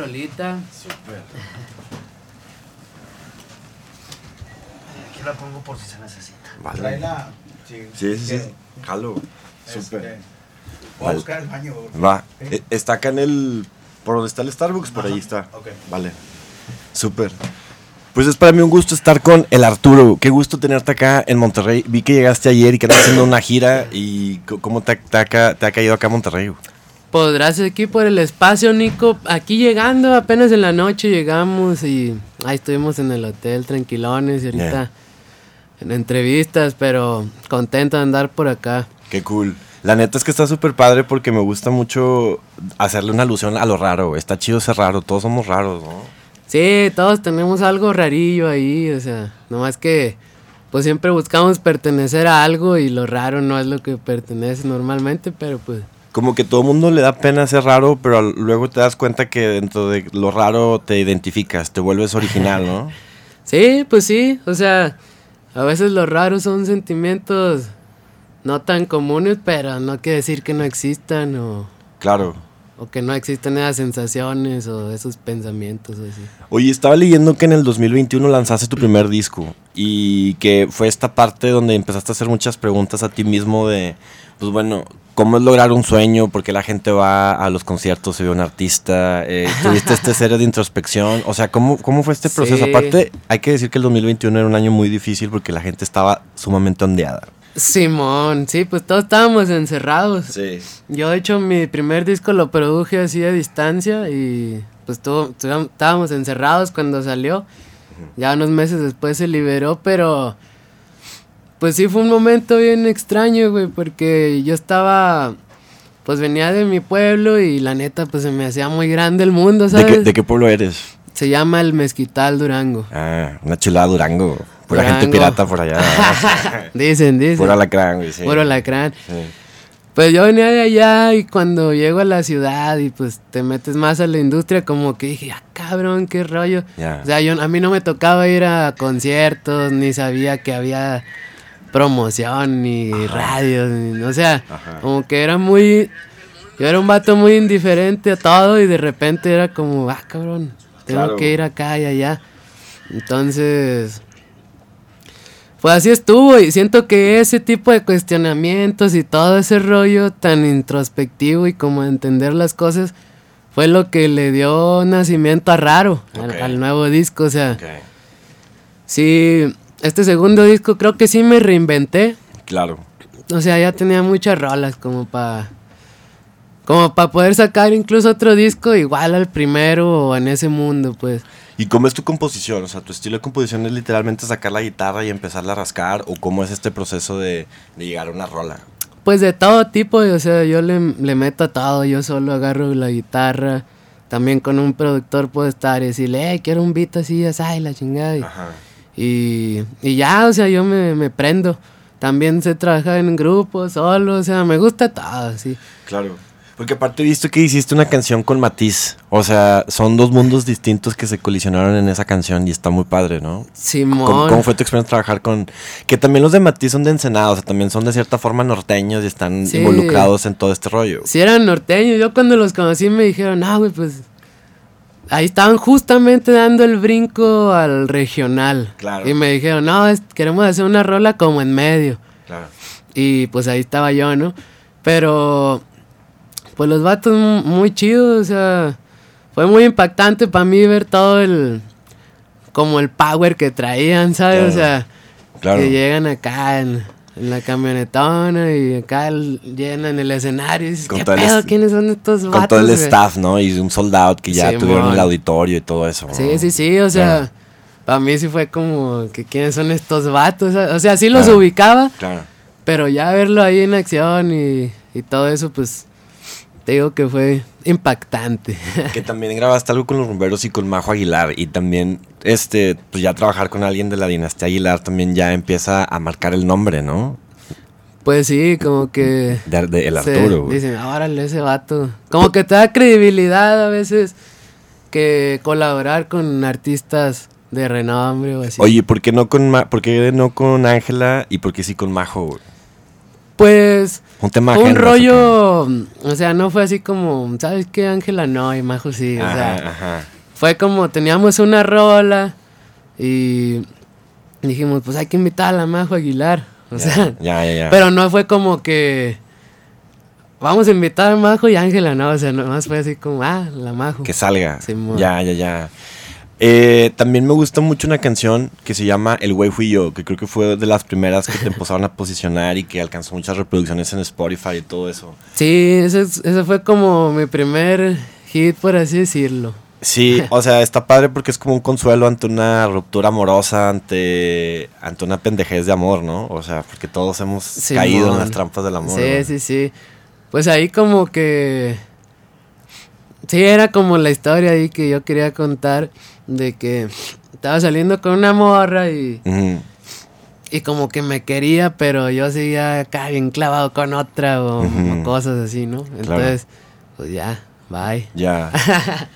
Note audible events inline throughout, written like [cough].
rolita. Súper. Aquí la pongo por si se necesita. Vale. Tráela. Sí, Sí, sí, sí. Jalo. este, Súper. Voy a buscar el baño. güey. Va. Eh, Está acá en el. Por donde está el Starbucks, por Ajá, ahí está. ok. Vale. Súper. Pues es para mí un gusto estar con el Arturo. Qué gusto tenerte acá en Monterrey. Vi que llegaste ayer y que andas haciendo una gira. ¿Y cómo te, ha- te ha, ca- te ha caído acá a Monterrey? Gracias aquí por el espacio, Nico. Aquí llegando, apenas en la noche llegamos y ahí estuvimos en el hotel tranquilones y ahorita Yeah. en entrevistas, pero contento de andar por acá. Qué cool. La neta es que está súper padre porque me gusta mucho hacerle una alusión a lo raro. Está chido ser raro. Todos somos raros, ¿no? Sí, todos tenemos algo rarillo ahí, o sea, nomás que pues siempre buscamos pertenecer a algo y lo raro no es lo que pertenece normalmente, pero pues Como que todo el mundo le da pena ser raro, pero luego te das cuenta que dentro de lo raro te identificas, te vuelves original, ¿no? [laughs] sí, pues sí, o sea, a veces los raros son sentimientos no tan comunes, pero no quiere decir que no existan o, Claro. O que no existen esas sensaciones o esos pensamientos o así. Oye, estaba leyendo que en el 2021 lanzaste tu primer disco y que fue esta parte donde empezaste a hacer muchas preguntas a ti mismo de, pues bueno, ¿cómo es lograr un sueño? ¿Por qué la gente va a los conciertos, se ve un artista? Eh, ¿Tuviste este serie de introspección? O sea, ¿cómo, cómo fue este proceso? Sí. Aparte, hay que decir que el 2021 era un año muy difícil porque la gente estaba sumamente ondeada. Simón, sí, pues todos estábamos encerrados. Sí. Yo, de hecho, mi primer disco lo produje así a distancia y pues todo, estábamos encerrados cuando salió. Ya unos meses después se liberó, pero pues sí fue un momento bien extraño, güey, porque yo estaba, pues venía de mi pueblo y la neta, pues se me hacía muy grande el mundo, ¿De ¿sabes? qué, de qué pueblo eres? Se llama el Mezquital Durango. Ah, una chulada Durango. Pura gente pirata por allá. [laughs] dicen, dicen. Pura lacrán, güey. Sí. Puro lacrán. Sí. Pues yo venía de allá y cuando llego a la ciudad y pues te metes más a la industria, como que dije, ah, cabrón, qué rollo. O sea, yo, a mí no me tocaba ir a conciertos, ni sabía que había promoción, ni radios, ni, o sea, Ajá. como que era muy... Yo era un vato muy indiferente a todo y de repente era como, ah, cabrón, tengo Claro. que ir acá y allá. Entonces, pues así estuvo y siento que ese tipo de cuestionamientos y todo ese rollo tan introspectivo y como entender las cosas fue lo que le dio nacimiento a Raro, al- nuevo disco. O sea, sí, este segundo disco creo que sí me reinventé. Claro. O sea, ya tenía muchas rolas como para como para poder sacar incluso otro disco igual al primero o en ese mundo, pues. ¿Y cómo es tu composición? O sea, ¿tu estilo de composición es literalmente sacar la guitarra y empezarla a rascar? ¿O cómo es este proceso de, de llegar a una rola? Pues de todo tipo, o sea, yo le, le meto a todo, yo solo agarro la guitarra, también con un productor puedo estar y decirle, eh, quiero un beat así, así, la chingada. Y, Ajá. y, y ya, o sea, yo me, me prendo. También sé trabajar en grupo, solo, o sea, me gusta todo, sí. Claro. Porque aparte he visto que hiciste una canción con Matiz. O sea, son dos mundos distintos que se colisionaron en esa canción y está muy padre, ¿no? Simón. ¿Cómo, cómo fue tu experiencia trabajar con...? Que también los de Matiz son de Ensenada, o sea, también son de cierta forma norteños y están Sí. involucrados en todo este rollo. Si eran norteños, yo cuando los conocí me dijeron, ah, güey, pues ahí estaban justamente dando el brinco al regional. Claro. Y me dijeron, no, es- queremos hacer una rola como en medio. Claro. Y pues ahí estaba yo, ¿no? Pero, pues los vatos mu- muy chidos, o sea, fue muy impactante para mí ver todo el, como el power que traían, ¿sabes? Claro. O sea, Claro. que llegan acá en, en la camionetona y acá llenan el escenario y dices, Con ¿qué el pedo? es- ¿Quiénes son estos vatos? Con todo el güey?" staff, ¿no? Y un sold out que ya tuvieron el auditorio y todo eso. ¿no? Sí, sí, sí, o sea, Claro. para mí sí fue como que quiénes son estos vatos, o sea, sí los ubicaba, Claro. pero ya verlo ahí en acción y, y todo eso, pues te digo que fue impactante. [laughs] Que también grabaste algo con los rumberos y con Majo Aguilar. Y también, este, pues ya trabajar con alguien de la dinastía Aguilar también ya empieza a marcar el nombre, ¿no? pues sí, como que... De, de el Arturo, güey. Dicen, órale, ese vato. Como que te da credibilidad a veces que colaborar con artistas de renombre o así. Oye, ¿por qué no con Ma- por qué no con Ángela y por qué sí con Majo, güey? Pues Un tema un rollo, o sea, no fue así como, ¿sabes qué? Ángela no y Majo sí, o sea, Ajá, fue como teníamos una rola y dijimos, pues hay que invitar a la Majo Aguilar, o sea, pero no fue como que vamos a invitar a Majo y Ángela, no, o sea, nomás fue así como, ah, la Majo. Que salga. Ya, ya, ya. Eh, también me gusta mucho una canción que se llama El güey fui yo, que creo que fue de las primeras que te [laughs] empezaron a posicionar y que alcanzó muchas reproducciones en Spotify y todo eso. Sí, ese, es- ese fue como mi primer hit, por así decirlo. Sí, [laughs] o sea, está padre porque es como un consuelo ante una ruptura amorosa, ante, ante una pendejez de amor, ¿no? O sea, porque todos hemos caído en las trampas del amor. Sí, ¿no? sí, sí. Pues ahí como que... Sí, era como la historia ahí que yo quería contar de que estaba saliendo con una morra y, y como que me quería, pero yo seguía acá bien clavado con otra o, cosas así, ¿no? Entonces, pues ya, bye. Ya, [laughs]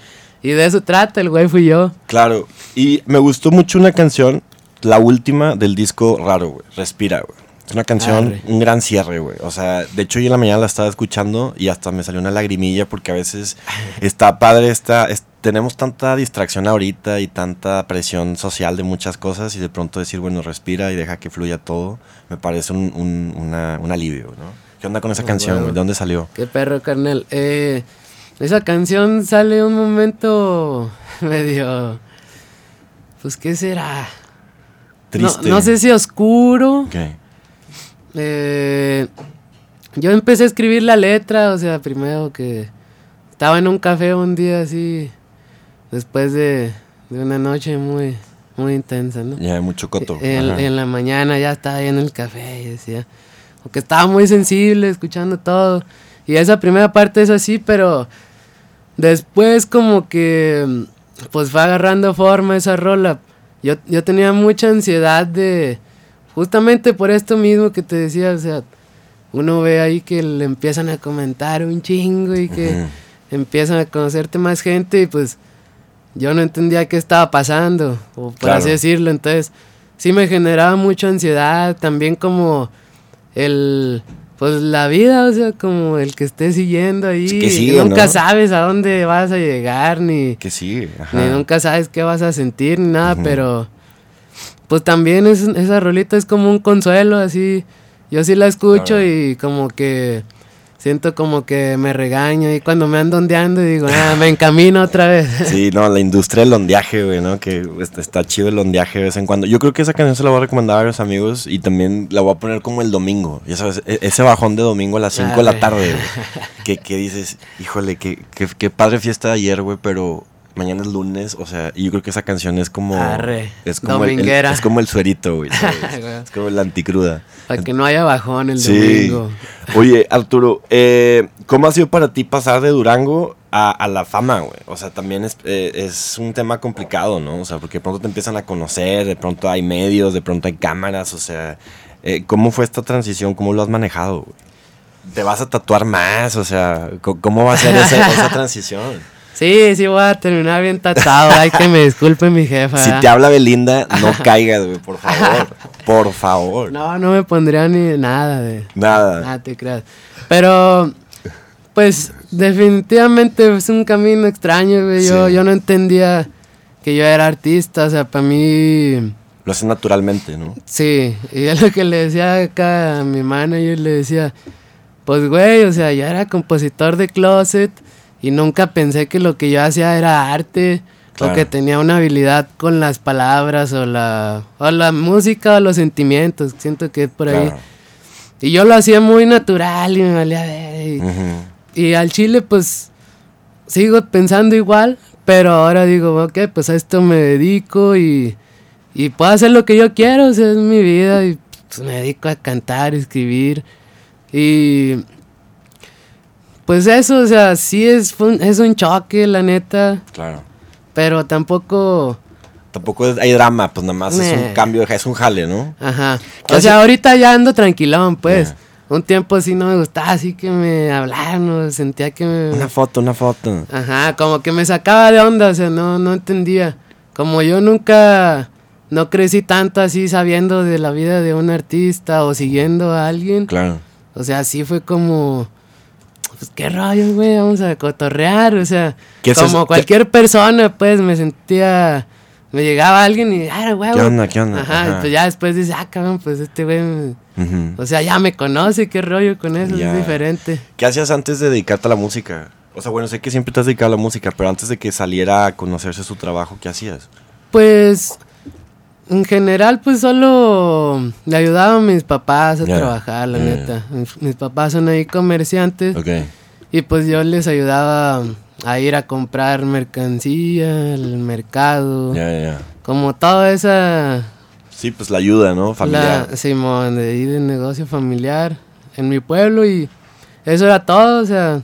Y de eso trata, el güey fui yo. claro. Y me gustó mucho una canción, la última del disco Raro, güey. Respira, güey. Es una canción, Arre. un gran cierre, güey. O sea, de hecho, yo en la mañana la estaba escuchando y hasta me salió una lagrimilla porque a veces [laughs] está padre, está, es- tenemos tanta distracción ahorita y tanta presión social de muchas cosas y de pronto decir, bueno, respira y deja que fluya todo, me parece un, un- una- un alivio, ¿no? ¿Qué onda con esa Ah, canción, bueno. ¿De dónde salió? Qué perro, carnal. Eh, esa canción sale un momento [laughs] medio... Pues, ¿qué será? No, Triste. no sé si oscuro. Ok. Eh, yo empecé a escribir la letra, o sea, primero que estaba en un café un día así, después de, de una noche muy, muy intensa, ¿no? Ya, mucho coto. En, la mañana ya estaba ahí en el café y decía, porque estaba muy sensible escuchando todo. Y esa primera parte es así, pero después como que pues fue agarrando forma esa rola. Yo, yo tenía mucha ansiedad de, justamente por esto mismo que te decía, o sea, uno ve ahí que le empiezan a comentar un chingo y que empiezan a conocerte más gente y pues yo no entendía qué estaba pasando, o por Claro. así decirlo, entonces sí me generaba mucha ansiedad, también como el, pues la vida, o sea, como el que estés siguiendo ahí, Sí, que y sigue, nunca ¿no? sabes a dónde vas a llegar, ni, Que sí, ajá. ni nunca sabes qué vas a sentir, ni nada, pero pues también es, esa rolita es como un consuelo, así, yo sí la escucho y como que siento como que me regaño y cuando me ando ondeando digo, ah, me encamino otra vez. [laughs] Sí, no, la industria del ondeaje, güey, ¿no? Que está, está chido el ondeaje de vez en cuando. Yo creo que esa canción se la voy a recomendar a varios amigos y también la voy a poner como el domingo. Ya sabes, e- ese bajón de domingo a las 5 de la Arre. tarde, güey. Que, que dices, híjole, qué, qué, qué padre fiesta de ayer, güey, pero mañana es lunes, o sea, y yo creo que esa canción es como... Arre, Es como el- el, dominguera. es como el suerito, güey. [laughs] es como la anticruda. Para que no haya bajón el Sí. domingo. Oye, Arturo, eh, ¿cómo ha sido para ti pasar de Durango a, a la fama, güey? O sea, también es, eh, es un tema complicado, ¿no? O sea, porque de pronto te empiezan a conocer, de pronto hay medios, de pronto hay cámaras, o sea, eh, ¿cómo fue esta transición? ¿Cómo lo has manejado, güey? ¿Te vas a tatuar más? O sea, ¿cómo va a ser esa, [laughs] esa transición? Sí, sí voy a terminar bien tratado. Hay que me disculpe mi jefa. Si ¿verdad? te habla Belinda, no [laughs] caigas, güey, por favor. Por favor. No, no me pondría ni nada de... Nada. Ah, te creas. Pero, pues, definitivamente es un camino extraño, güey. Yo, Sí. yo no entendía que yo era artista. O sea, para mí... Lo haces naturalmente, ¿no? Sí, y es lo que le decía acá a mi manager, le decía, pues güey, o sea, yo era compositor de closet y nunca pensé que lo que yo hacía era arte Claro. o que tenía una habilidad con las palabras o la, o la música o los sentimientos, siento que es por ahí. Y yo lo hacía muy natural y me valía ver. Y, al chile pues sigo pensando igual, pero ahora digo, ok, pues a esto me dedico y, y puedo hacer lo que yo quiero, o sea, es mi vida y pues, me dedico a cantar, escribir y pues eso, o sea, sí es, un- es un choque, la neta, Claro. pero tampoco, Tampoco hay drama, pues nada más es un cambio, es un jale, ¿no? ajá. ¿Qué O sea, ahorita ya ando tranquilón, pues. Un tiempo sí no me gustaba, así que me hablaban, o sentía que me... Una foto, una foto. Ajá, como que me sacaba de onda, o sea, no, no entendía. Como yo nunca, no crecí tanto así sabiendo de la vida de un artista o siguiendo a alguien, Claro. O sea, sí fue como, pues qué rollo, güey, vamos a cotorrear, o sea, ¿Qué haces- como cualquier persona, pues me sentía, me llegaba alguien y, ah, güey, ¿Qué onda, qué onda? Ajá, Ajá. pues ya después dice, ah, cabrón, pues este güey, o sea, ya me conoce, qué rollo con eso, Ya. es diferente. ¿Qué hacías antes de dedicarte a la música? O sea, bueno, sé que siempre te has dedicado a la música, pero antes de que saliera a conocerse su trabajo, ¿qué hacías? Pues, en general, pues solo le ayudaba a mis papás a trabajar, la ya. neta. Mis, papás son ahí comerciantes Ok. y pues yo les ayudaba a ir a comprar mercancía, al mercado, Ya, ya, ya. como toda esa... Sí, pues la ayuda, ¿no? Familiar. La, Simón, de ir de negocio familiar en mi pueblo y eso era todo, o sea,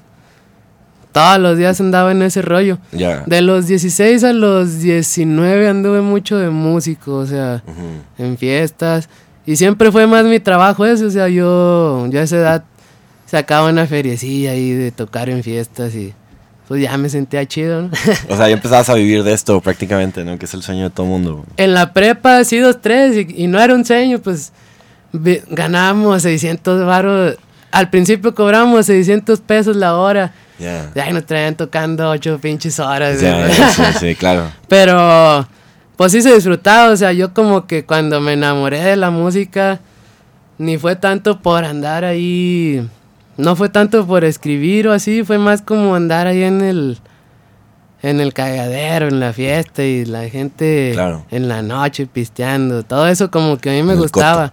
todos los días andaba en ese rollo. De los 16 a los 19 anduve mucho de músico, o sea, Ujú. en fiestas. Y siempre fue más mi trabajo eso, o sea, yo, yo a esa edad sacaba una feriecilla ahí de tocar en fiestas y pues ya me sentía chido, ¿no? O sea, ya [laughs] empezabas a vivir de esto prácticamente, ¿no? Que es el sueño de todo mundo. en la prepa sí, dos, tres, y, y no era un sueño, pues ganábamos 600 baros. Al principio cobramos 600 pesos la hora. Ya. Y ahí nos traían tocando ocho pinches horas. Ya, sí, sí, claro. [laughs] Pero, pues sí se disfrutaba, o sea, yo como que cuando me enamoré de la música, ni fue tanto por andar ahí, no fue tanto por escribir o así, fue más como andar ahí en el, en el cagadero, en la fiesta y la gente Claro. en la noche pisteando, todo eso como que a mí me En gustaba.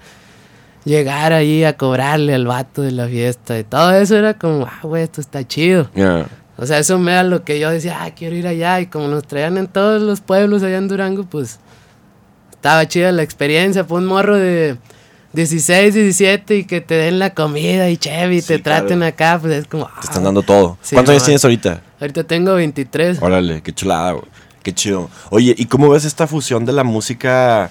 Llegar ahí a cobrarle al vato de la fiesta y todo eso era como, ah, güey, esto está chido. Ya. O sea, eso me da lo que yo decía, ah, quiero ir allá. Y como nos traían en todos los pueblos allá en Durango, pues estaba chida la experiencia. Fue un morro de 16, 17 y que te den la comida y chévere y Sí, te traten claro. acá, pues es como. Te están ah. dando todo. Sí, ¿Cuántos años tienes ahorita? Ahorita tengo 23. Órale, qué chulada, güey. Qué chido. Oye, ¿y cómo ves esta fusión de la música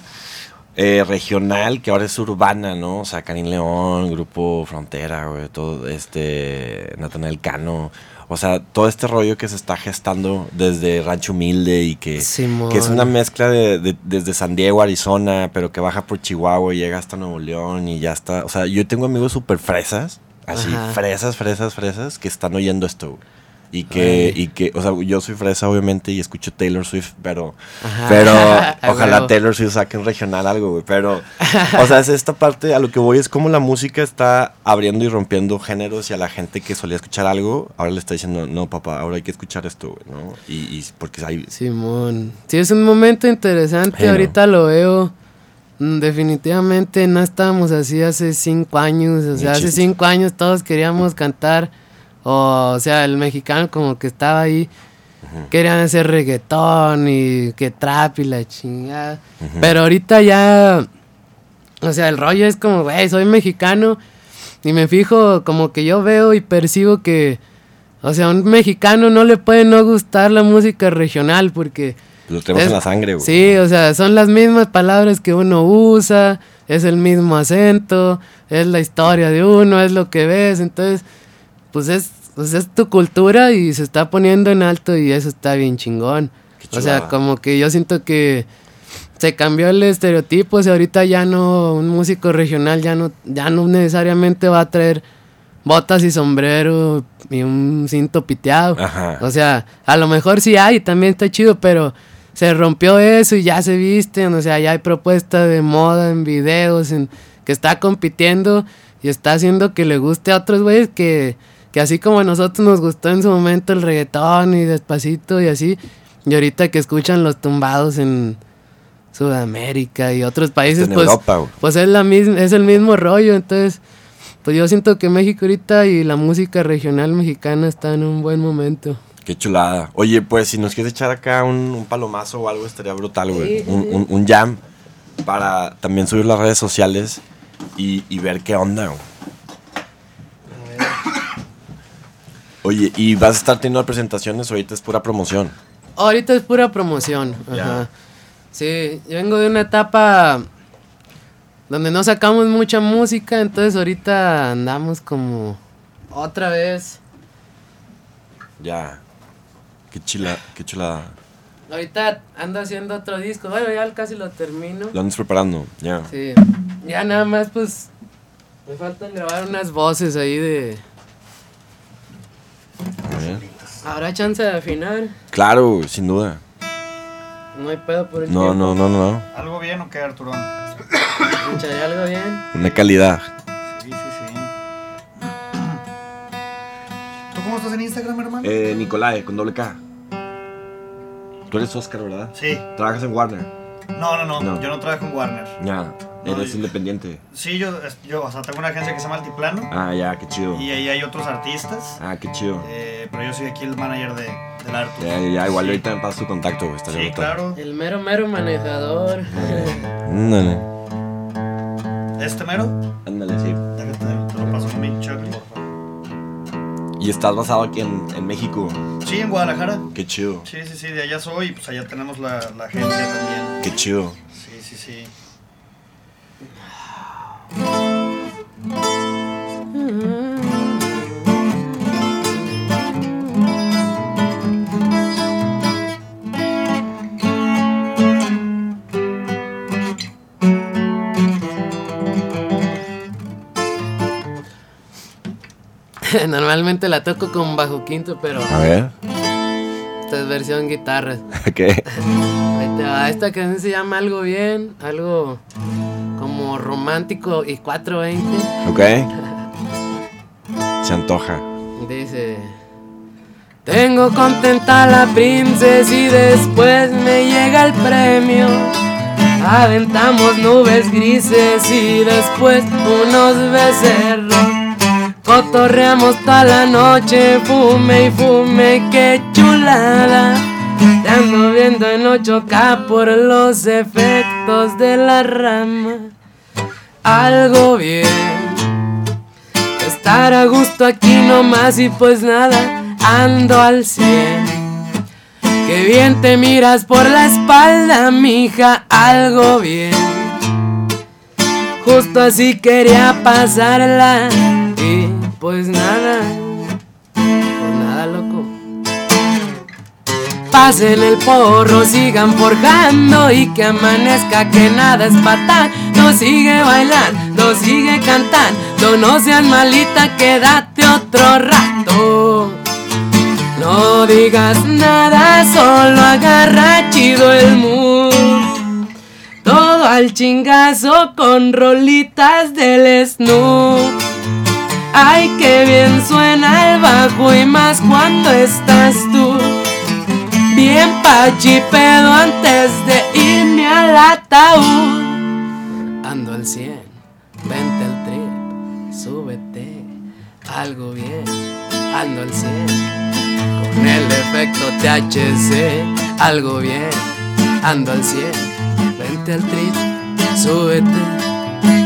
eh, regional que ahora es urbana, no? O sea, Karim León, Grupo Frontera, güey, todo este, Natanael Cano. O sea, todo este rollo que se está gestando desde Rancho Humilde y que, Simón. que es una mezcla de, de- desde San Diego, Arizona, pero que baja por Chihuahua y llega hasta Nuevo León y ya está. O sea, yo tengo amigos súper fresas, así, Ajá. fresas, fresas, fresas, que están oyendo esto, güey. Y que, y que, o sea, yo soy fresa obviamente y escucho Taylor Swift, pero, Ajá. pero [laughs] ojalá. Taylor Swift saque un regional algo, güey. Pero, o sea, es esta parte, a lo que voy es como la música está abriendo y rompiendo géneros y a la gente que solía escuchar algo, ahora le está diciendo, no, papá, ahora hay que escuchar esto, güey, ¿no? Y, y porque hay, Simón. Sí, es un momento interesante. Ahorita lo veo. Mm, Definitivamente no estábamos así hace cinco años. O sea, hace cinco años todos queríamos cantar. O, o sea, el mexicano como que estaba ahí. Querían hacer reggaetón y que trap y la chingada. Pero ahorita ya. O sea, el rollo es como, güey, soy mexicano. Y me fijo, como que yo veo y percibo que. O sea, a un mexicano no le puede no gustar la música regional porque. lo tenemos Es- en la sangre, güey. Sí, o sea, son las mismas palabras que uno usa, es el mismo acento, es la historia de uno, es lo que ves, entonces, pues es, pues es tu cultura y se está poniendo en alto y eso está bien chingón. O sea, como que yo siento que se cambió el estereotipo, o sea, ahorita ya no, un músico regional ya no, ya no necesariamente va a traer botas y sombrero y un cinto piteado. Ajá. O sea, a lo mejor sí hay, también está chido, pero se rompió eso y ya se visten, o sea, ya hay propuesta de moda en videos, en, que está compitiendo y está haciendo que le guste a otros güeyes que, que así como a nosotros nos gustó en su momento el reggaetón y despacito y así, y ahorita que escuchan los tumbados en Sudamérica y otros países, en pues, Europa, güey. pues es, la misma, es el mismo rollo, entonces, pues yo siento que México ahorita y la música regional mexicana está en un buen momento. Qué chulada. Oye, pues si nos quieres echar acá un, un palomazo o algo, estaría brutal, güey. Sí, sí, un, un- un jam para también subir las redes sociales y, y ver qué onda, güey. Oye, ¿y vas a estar teniendo presentaciones o ahorita es pura promoción? Ahorita es pura promoción. Ya. Ajá. Sí, yo vengo de una etapa donde no sacamos mucha música, entonces ahorita andamos como otra vez. Ya. Qué chila, qué chulada. Ahorita ando haciendo otro disco. Bueno, ya casi lo termino. Lo andas preparando, ya. Sí. Ya nada más pues Me faltan grabar unas voces ahí de. A ver. ¿Habrá chance de afinar? Claro, sin duda. No hay pedo por el No, tiempo. no, no, no. ¿Algo bien o qué, Arturón? ¿Escucharé algo bien? Una calidad. Sí, sí, sí. ¿Tú cómo estás en Instagram, hermano? Eh, Nicolai, con doble K. Tú eres Oscar, ¿verdad? Sí. Trabajas en Warner. No, no, no, No. Yo no trabajo en Warner. Ya, No, eres yo- independiente. Sí, yo, yo, o sea, tengo una agencia que se llama Altiplano. Ah, ya, qué chido. Y ahí hay otros artistas. Ah, qué chido. eh, pero yo soy aquí el manager de, del Artus. Ya, ya, igual Sí. ahorita me pasas tu contacto, güey. Sí, brutal. claro. El mero, mero manejador. Ándale, ¿Este mero? ándale, sí. Déjate, te lo paso con mi Chucky. Y estás basado aquí en, en México. Sí, en Guadalajara. Qué chido. Sí, sí, sí, de allá soy. y Pues allá tenemos la, la agencia también. Qué chido. Sí, sí, sí. [laughs] Normalmente la toco con bajo quinto, pero A ver. esta es versión guitarra. [laughs] ¿Qué? [laughs] Ahí te va. Esta canción se llama Algo Bien, algo como romántico y 420. ¿Ok? Se antoja. Dice: Tengo contenta a la princesa y después me llega el premio. Aventamos nubes grises y después unos becerros. Cotorreamos toda la noche, fume y fume, qué chulada. Te ando viendo en 8K por los efectos de la rama. Algo bien. Estar a gusto aquí nomás y pues nada, ando al cien. Qué bien te miras por la espalda, mija, algo bien. Justo así quería pasarla y pues nada, pues nada loco. Pasen el porro, sigan forjando y que amanezca que nada es fatal. No sigue bailando, sigue cantando, no sean malita, quédate otro rato. No digas nada, solo agarra chido el mood. Todo al chingazo con rolitas del Snoop. Ay, qué bien suena el bajo y más cuando estás tú. Bien pachipedo antes de irme al ataúd. Ando al 100, algo bien. Ando al 100, con el efecto THC, algo bien. Ando al 100, vente al trip, súbete,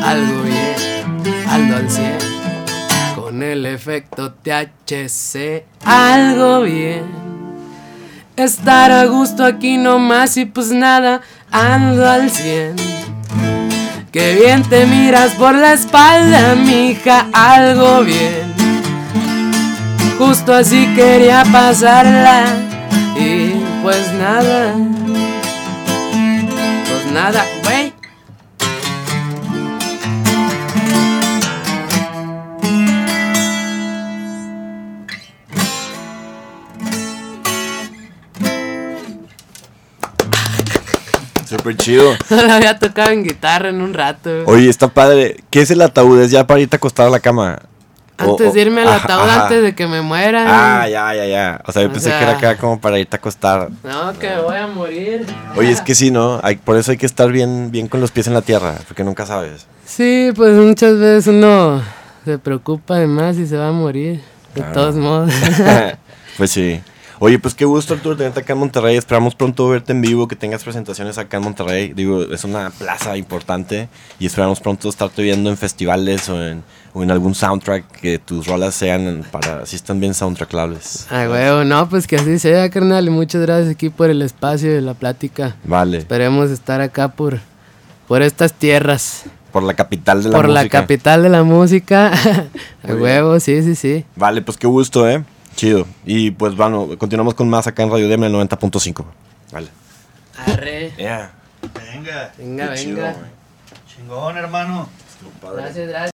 algo bien. Ando al 100, con el efecto THC, algo bien. Estar a gusto aquí nomás y pues nada, ando al 100. Que bien te miras por la espalda, mija, algo bien. Justo así quería pasarla y pues nada. Pues nada, güey. Súper chido. [laughs] No la había tocado en guitarra en un rato. Oye, está padre. ¿Qué es el ataúd? ¿Es ya para irte a acostar a la cama? Antes o- de irme al ataúd, antes de que me muera. Ah, ya, ya, ya. O sea, yo O pensé que sea- era acá como para irte a acostar. No, que me voy a morir. Oye, es que sí, ¿no? Hay, por eso hay que estar bien, bien con los pies en la tierra, porque nunca sabes. Sí, pues muchas veces uno se preocupa de más y se va a morir. De Claro. todos modos. [laughs] pues sí. Oye, pues qué gusto, Arturo, tenerte acá en Monterrey. Esperamos pronto verte en vivo, que tengas presentaciones acá en Monterrey. Digo, es una plaza importante y esperamos pronto estarte viendo en festivales o en, o en algún soundtrack que tus rolas sean para, si están bien soundtrackables. Ah, huevo, no, pues que así sea, carnal. Y muchas gracias aquí por el espacio y la plática. Vale. Esperemos estar acá por, por estas tierras. Por la capital de la por la música. capital de la música. [laughs] A huevo, sí, sí, sí. Vale, pues qué gusto, ¿eh? Chido. Y pues bueno, continuamos con más acá en Radio Deme 90.5. Vale. Arre. [laughs] Yeah. Venga, Venga, Qué chido, venga. güey. chingón, hermano. Gracias, gracias.